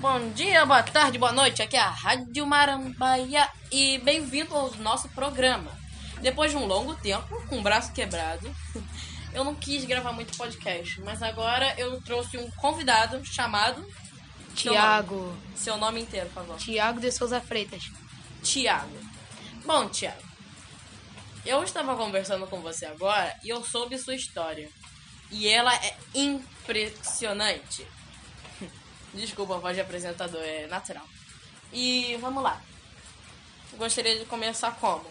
Bom dia, boa tarde, boa noite. Aqui é a Rádio Marambaia e bem-vindo ao nosso programa. Depois de um longo tempo, com o braço quebrado, eu não quis gravar muito podcast, mas agora eu trouxe um convidado chamado Tiago. Seu nome, seu nome inteiro, por favor. Tiago de Souza Freitas. Tiago. Bom, Tiago, eu estava conversando com você agora e eu soube sua história. E ela é impressionante. Desculpa, a voz de apresentador é natural. E vamos lá. Gostaria de começar como?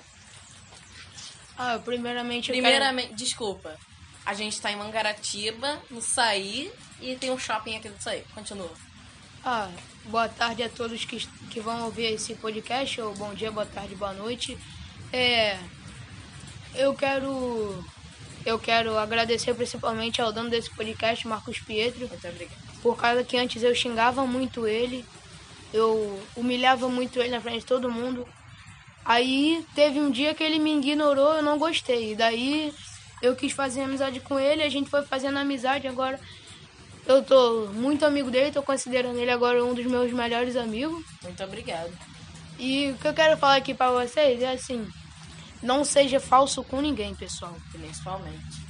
Ah, primeiramente eu Primeiramente, desculpa. A gente tá em Mangaratiba, no Saí, e tem um shopping aqui do Saí. Continua. quero... Ah, boa tarde a todos que, que vão ouvir esse podcast, ou bom dia, boa tarde, boa noite. É... Eu quero... Eu quero agradecer principalmente ao dono desse podcast, Marcos Pietro, Muito obrigada. Por causa que antes eu xingava muito ele, eu humilhava muito ele na frente de todo mundo. Aí teve um dia que ele me ignorou, eu não gostei. E daí eu quis fazer amizade com ele, a gente foi fazendo amizade agora. Eu tô muito amigo dele, tô considerando ele agora um dos meus melhores amigos. Muito obrigado. E o que eu quero falar aqui pra vocês é assim, não seja falso com ninguém, pessoal. Principalmente.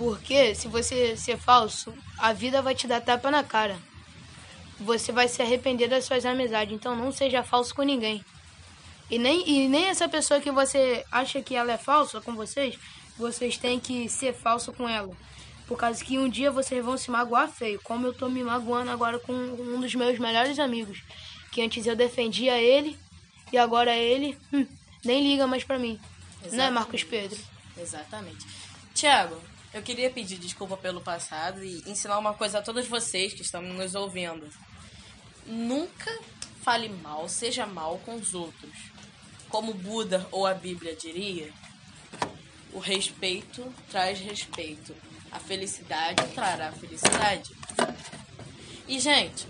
Porque se você ser falso, a vida vai te dar tapa na cara. Você vai se arrepender das suas amizades. Então não seja falso com ninguém. E nem, e nem essa pessoa que você acha que ela é falsa com vocês, vocês têm que ser falso com ela. Por causa que um dia vocês vão se magoar feio. Como eu tô me magoando agora com um dos meus melhores amigos. Que antes eu defendia ele e agora ele hum, nem liga mais pra mim. Não é Marcos Pedro? Exatamente. Tiago, eu queria pedir desculpa pelo passado e ensinar uma coisa a todos vocês que estão nos ouvindo. Nunca fale mal, seja mal com os outros. Como Buda ou a Bíblia diria, o respeito traz respeito. A felicidade trará felicidade. E, gente,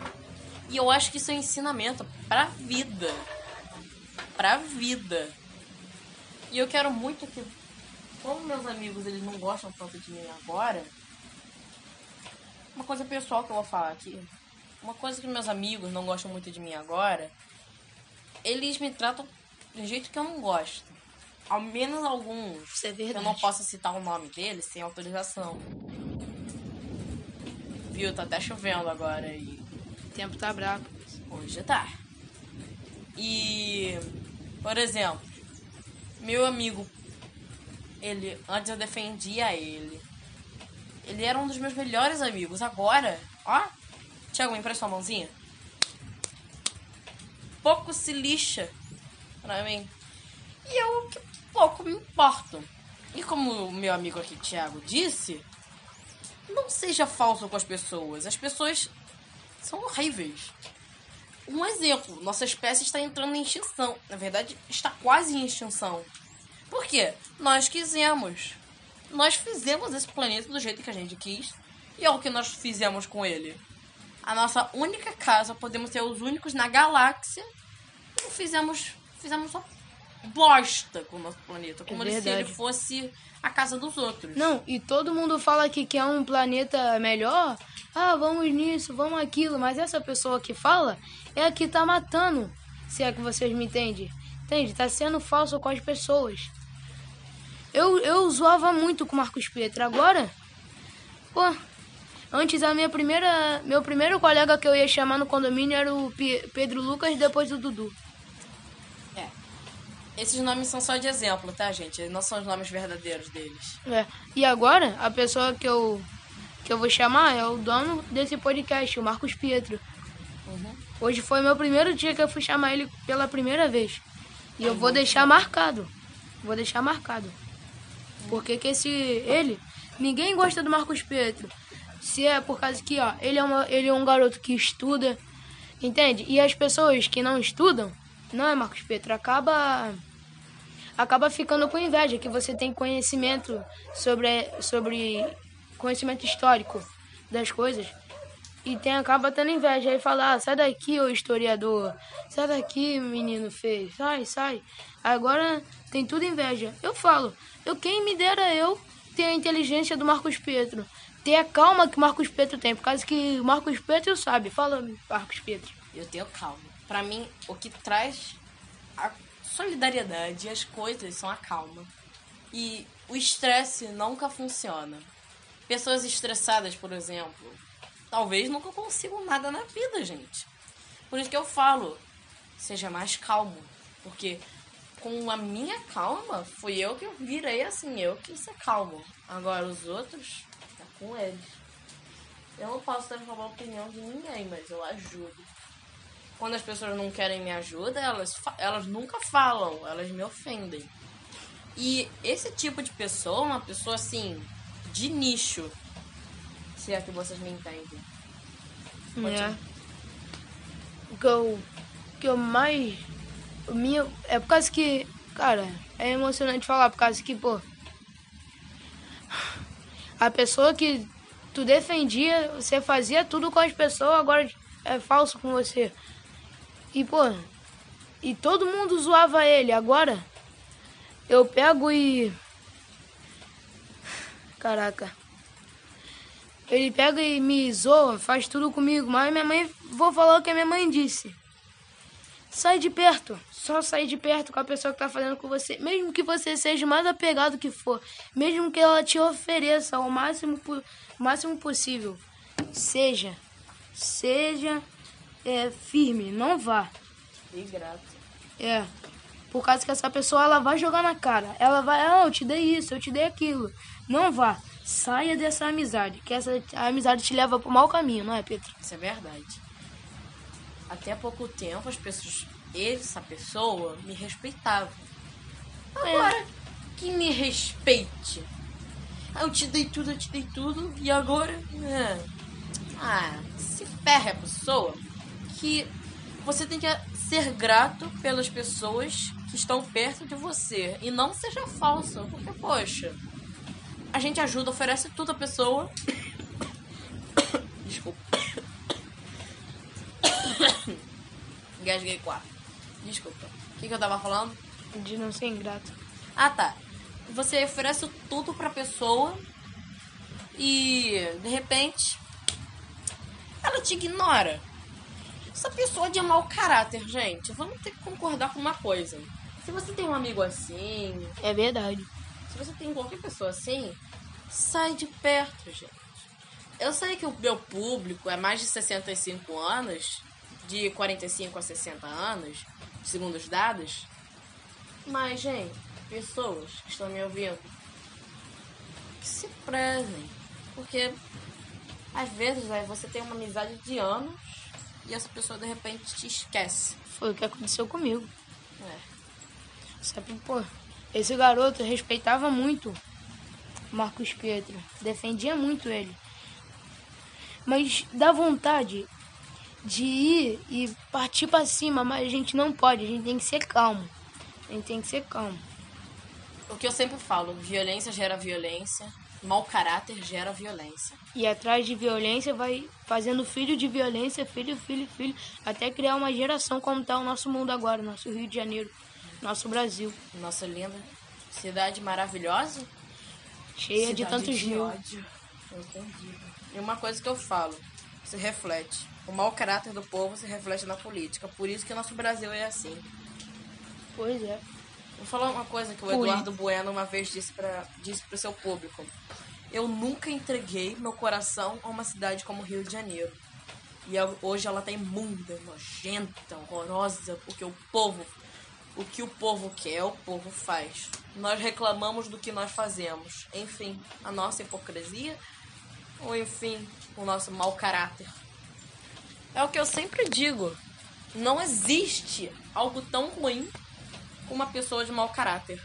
e eu acho que isso é um ensinamento pra vida. Pra vida. E eu quero muito que, como meus amigos eles não gostam tanto de mim agora, uma coisa pessoal que eu vou falar aqui. Uma coisa que meus amigos não gostam muito de mim agora, eles me tratam de um jeito que eu não gosto. Ao menos alguns. É Eu não posso citar o nome deles sem autorização. Viu? Tá até chovendo agora e O tempo tá bravo. Hoje tá. E, por exemplo, meu amigo, ele antes eu defendia ele. Ele era um dos meus melhores amigos. Agora, ó, Thiago, me empresta uma mãozinha. Pouco se lixa pra mim. E eu que pouco me importo. E como o meu amigo aqui, Thiago, disse, não seja falso com as pessoas. As pessoas são horríveis. Um exemplo, nossa espécie está entrando em extinção. Na verdade, está quase em extinção. Por quê? Nós quisemos. Nós fizemos esse planeta do jeito que a gente quis. E é o que nós fizemos com ele. A nossa única casa, podemos ser os únicos na galáxia. E fizemos, fizemos só bosta com o nosso planeta. Como se ele fosse a casa dos outros. Não, e todo mundo fala que quer um planeta melhor. Ah, vamos nisso, vamos aquilo. Mas essa pessoa que fala é a que tá matando. Se é que vocês me entendem. Entende? Tá sendo falso com as pessoas. Eu, eu zoava muito com o Marcos Petro. Agora, pô, antes a minha primeira, meu primeiro colega que eu ia chamar no condomínio era o Pe- Pedro Lucas, depois o Dudu. É. Esses nomes são só de exemplo, tá, gente? Não são os nomes verdadeiros deles. É. E agora, a pessoa que eu, que eu vou chamar é o dono desse podcast, o Marcos Pietro. Uhum. Hoje foi meu primeiro dia que eu fui chamar ele pela primeira vez. E eu vou deixar marcado. Vou deixar marcado. Porque que esse ele, ninguém gosta do Marcos Pietro. Se é por causa que, ó, ele é, uma, ele é um garoto que estuda, entende? E as pessoas que não estudam, não é Marcos Pietro, acaba acaba ficando com inveja que você tem conhecimento sobre sobre conhecimento histórico das coisas e tem acaba tendo inveja aí fala ah, sai daqui ô historiador sai daqui menino feio sai sai agora tem tudo inveja eu falo eu quem me dera eu ter a inteligência do Marcos Pedro ter a calma que o Marcos Petro tem, por causa que o Marcos Petro sabe. Fala, Marcos Petro. Eu tenho calma. Pra mim, o que traz a solidariedade e as coisas são a calma. E o estresse nunca funciona. Pessoas estressadas, por exemplo, talvez nunca consigam nada na vida, gente. Por isso que eu falo, seja mais calmo. Porque com a minha calma, fui eu que virei assim, eu que ser calmo. Agora os outros, tá com eles. Eu não posso transformar a opinião de ninguém, mas eu ajudo. Quando as pessoas não querem me ajuda, elas, elas nunca falam, elas me ofendem. E esse tipo de pessoa, uma pessoa assim, de nicho, se é que vocês me entendem. É. O que eu, o que eu mais. Minha, é por causa que. Cara, é emocionante falar, por causa que, pô. A pessoa que tu defendia, você fazia tudo com as pessoas, agora é falso com você. E, pô, e todo mundo zoava ele. Agora, eu pego e. Caraca. Ele pega e me zoa, faz tudo comigo, mas minha mãe. Vou falar o que a minha mãe disse. Sai de perto. Só sair de perto com a pessoa que tá fazendo com você. Mesmo que você seja mais apegado que for. Mesmo que ela te ofereça o máximo, o máximo possível. Seja. Seja é, firme. Não vá. E grato. É. Por causa que essa pessoa ela vai jogar na cara. Ela vai, ah, eu te dei isso, eu te dei aquilo. Não vá. Saia dessa amizade. Que essa amizade te leva pro mau caminho, não é, Pedro? Isso é verdade. Até pouco tempo as pessoas essa pessoa me respeitava. Agora, é. que me respeite. Ah, eu te dei tudo, eu te dei tudo, e agora. É. Ah, se ferra a pessoa que você tem que ser grato pelas pessoas que estão perto de você. E não seja falso, porque, poxa, a gente ajuda, oferece tudo a pessoa. Desculpa. Quatro. Desculpa. O que, que eu tava falando? De não ser ingrato. Ah, tá. Você oferece tudo pra pessoa e de repente ela te ignora. Essa pessoa é de mau caráter, gente. Vamos ter que concordar com uma coisa. Se você tem um amigo assim. É verdade. Se você tem qualquer pessoa assim, sai de perto, gente. Eu sei que o meu público é mais de 65 anos, de 45 a 60 anos, segundo os dados. Mas, gente, pessoas que estão me ouvindo, que se prezem. Porque às vezes né, você tem uma amizade de anos e essa pessoa de repente te esquece. Foi o que aconteceu comigo. É. Sabe, pô, esse garoto respeitava muito Marcos Pedro, defendia muito ele. Mas dá vontade de ir e partir para cima, mas a gente não pode, a gente tem que ser calmo. A gente tem que ser calmo. O que eu sempre falo, violência gera violência, mau caráter gera violência. E atrás de violência vai fazendo filho de violência, filho, filho, filho, até criar uma geração como está o nosso mundo agora, nosso Rio de Janeiro, nosso Brasil. Nossa linda cidade maravilhosa. Cheia cidade de tantos de mil. Ódio. Entendi. E uma coisa que eu falo, se reflete. O mau caráter do povo se reflete na política. Por isso que nosso Brasil é assim. Pois é. Vou falar uma coisa que o Eduardo Bueno uma vez disse para disse o seu público. Eu nunca entreguei meu coração a uma cidade como Rio de Janeiro. E hoje ela tá imunda, nojenta, horrorosa, porque o povo, o que o povo quer, o povo faz. Nós reclamamos do que nós fazemos. Enfim, a nossa hipocrisia, ou enfim, o nosso mau caráter. É o que eu sempre digo. Não existe algo tão ruim como uma pessoa de mau caráter.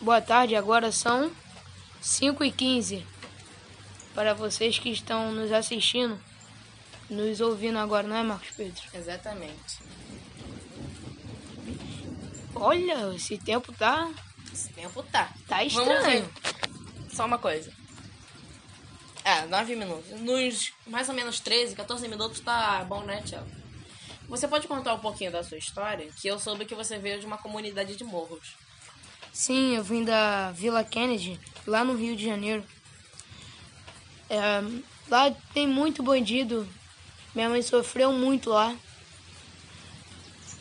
Boa tarde, agora são 5 e 15 Para vocês que estão nos assistindo, nos ouvindo agora, não é, Marcos Pedro? Exatamente. Olha, esse tempo tá. Esse tempo tá. Tá estranho. Só uma coisa. É, 9 minutos. Nos mais ou menos 13, 14 minutos tá bom, né, Tiago? Você pode contar um pouquinho da sua história? Que eu soube que você veio de uma comunidade de morros. Sim, eu vim da Vila Kennedy, lá no Rio de Janeiro. É, lá tem muito bandido. Minha mãe sofreu muito lá.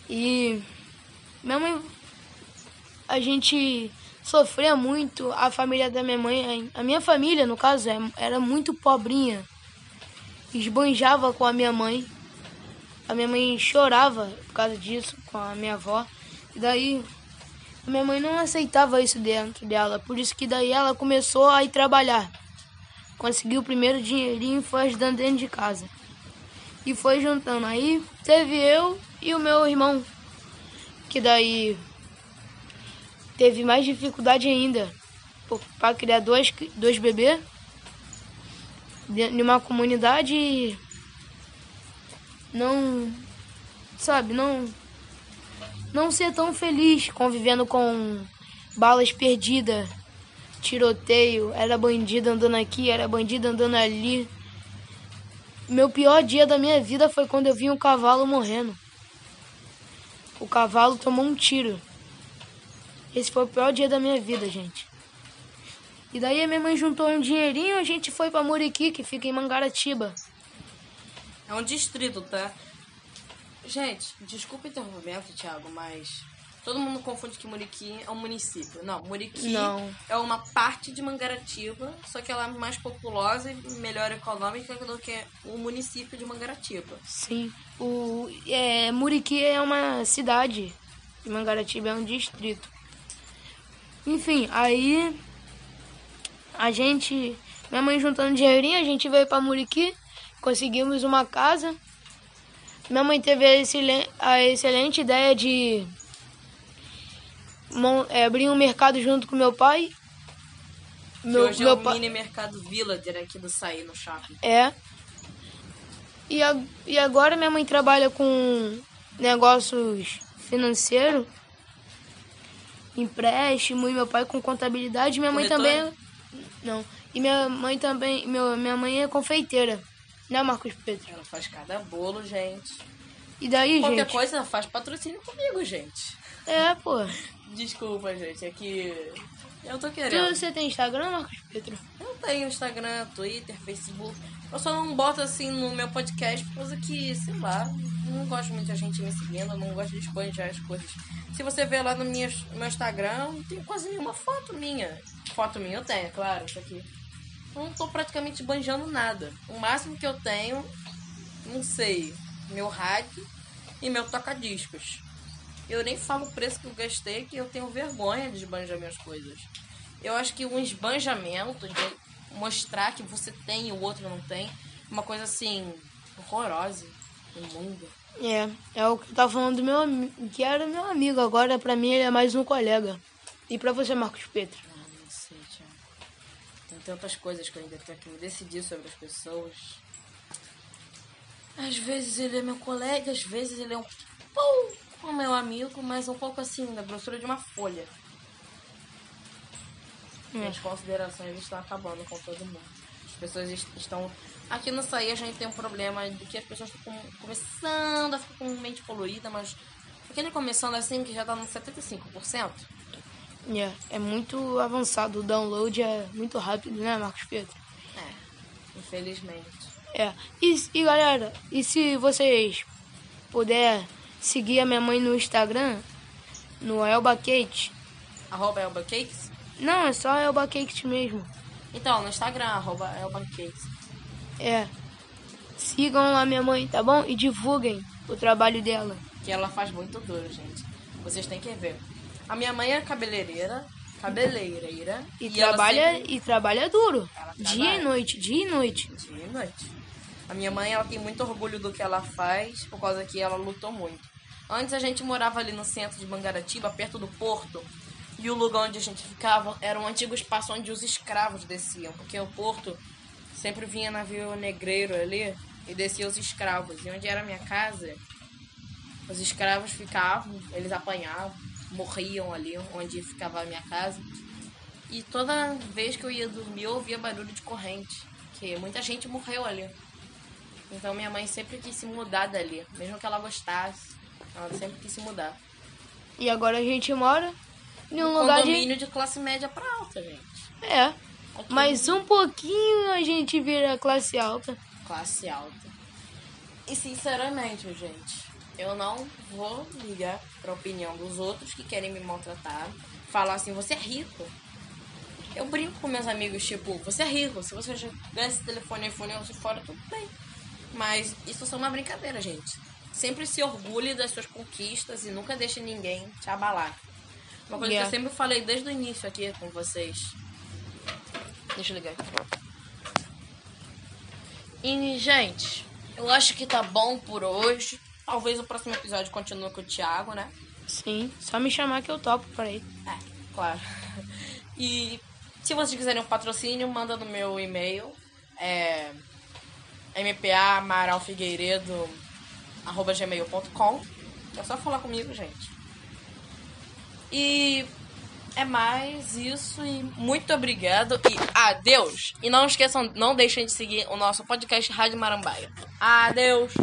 E minha mãe. A gente sofria muito. A família da minha mãe. A minha família, no caso, é, era muito pobrinha. Esbanjava com a minha mãe. A minha mãe chorava por causa disso com a minha avó. E daí a minha mãe não aceitava isso dentro dela. Por isso que daí ela começou a ir trabalhar. Conseguiu o primeiro dinheirinho e foi ajudando dentro de casa. E foi juntando. Aí teve eu e o meu irmão. Que daí teve mais dificuldade ainda. Para criar dois, dois bebês em uma comunidade não sabe não não ser tão feliz convivendo com balas perdidas tiroteio era bandido andando aqui era bandido andando ali. Meu pior dia da minha vida foi quando eu vi um cavalo morrendo. O cavalo tomou um tiro esse foi o pior dia da minha vida, gente. E daí a minha mãe juntou um dinheirinho e a gente foi para Muriqui, que fica em Mangaratiba. É um distrito, tá? Gente, desculpa o interrompimento, Thiago, mas todo mundo confunde que Muriqui é um município. Não, Muriqui Não. é uma parte de Mangaratiba, só que ela é mais populosa e melhor econômica do que o município de Mangaratiba. Sim. O, é, Muriqui é uma cidade e Mangaratiba é um distrito. Enfim, aí a gente, minha mãe juntando dinheirinho, a gente veio para Muriqui, conseguimos uma casa. Minha mãe teve a excelente, a excelente ideia de é, abrir um mercado junto com meu pai. Meu, hoje meu é o pai... mini mercado Villager aqui do Saí no shopping. É. E, a, e agora minha mãe trabalha com negócios financeiros empréstimo e meu pai com contabilidade. Minha mãe também. Não. E minha mãe também. Meu, minha mãe é confeiteira. Né, Marcos Pedro? Ela faz cada bolo, gente. E daí, Qualquer gente? Qualquer coisa, faz patrocínio comigo, gente. É, pô. Desculpa, gente. É que. Eu tô querendo. Você tem Instagram, Marcos Pedro? Eu tenho Instagram, Twitter, Facebook. Eu só não boto assim no meu podcast por causa que, sei lá, não gosto muito de gente me seguindo, não gosto de esbanjar as coisas. Se você ver lá no meu, meu Instagram, não tem quase nenhuma foto minha. Foto minha eu tenho, é claro, isso aqui. Eu não tô praticamente banjando nada. O máximo que eu tenho, não sei, meu rádio e meu toca-discos. Eu nem falo o preço que eu gastei, que eu tenho vergonha de esbanjar minhas coisas. Eu acho que um esbanjamento, de mostrar que você tem e o outro não tem, uma coisa assim, horrorosa, imunda. É, é o que eu tava falando do meu amigo, que era meu amigo, agora pra mim ele é mais um colega. E pra você, Marcos Pedro? Ah, não sei, Tiago. Tem tantas coisas que eu ainda tenho que me decidir sobre as pessoas. Às vezes ele é meu colega, às vezes ele é um pouco meu amigo, mas um pouco assim, da grossura de uma folha. É. As considerações estão acabando com todo mundo. As pessoas estão Aqui no Saí a gente tem um problema de que as pessoas estão começando a ficar com mente poluída, mas aquele começando assim que já tá no 75%. É, é muito avançado, o download é muito rápido, né, Marcos Pedro? É, infelizmente. É, e, e galera, e se vocês puder seguir a minha mãe no Instagram, no Elba Kate. Arroba Elba Cakes? Não, é só Elba Cakes mesmo. Então, no Instagram, arroba Elba Cakes. É. Sigam lá minha mãe, tá bom? E divulguem o trabalho dela. Que ela faz muito duro, gente. Vocês têm que ver. A minha mãe é cabeleireira, cabeleireira. E, e trabalha sempre... e trabalha duro. Dia e noite, dia e noite. Dia e noite. A minha mãe, ela tem muito orgulho do que ela faz, por causa que ela lutou muito. Antes a gente morava ali no centro de Mangaratiba, perto do porto. E o lugar onde a gente ficava era um antigo espaço onde os escravos desciam, porque o porto sempre vinha navio negreiro ali e descia os escravos. E onde era a minha casa, os escravos ficavam, eles apanhavam, morriam ali onde ficava a minha casa. E toda vez que eu ia dormir, eu ouvia barulho de corrente, que muita gente morreu ali. Então minha mãe sempre quis se mudar dali, mesmo que ela gostasse, ela sempre quis se mudar. E agora a gente mora em um um lugar condomínio de... de classe média para alta, gente. É, Aqui, Mas um pouquinho a gente vira classe alta. classe alta. E sinceramente, gente, eu não vou ligar pra opinião dos outros que querem me maltratar. Falar assim, você é rico. Eu brinco com meus amigos, tipo, você é rico. Se você ganha esse telefone iPhone ou fora, tudo bem. Mas isso é só uma brincadeira, gente. Sempre se orgulhe das suas conquistas e nunca deixe ninguém te abalar. Uma coisa Yeah. que eu sempre falei desde o início aqui com vocês. Deixa eu ligar aqui. E, gente, eu acho que tá bom por hoje. Talvez o próximo episódio continue com o Thiago, né? Sim, só me chamar que eu topo pra ir. É, claro. E se vocês quiserem um patrocínio, manda no meu e-mail. É mpamaralfigueiredo.gmail.com É só falar comigo, gente. E é mais isso e muito obrigado e adeus. E não esqueçam, não deixem de seguir o nosso podcast Rádio Marambaia. Adeus!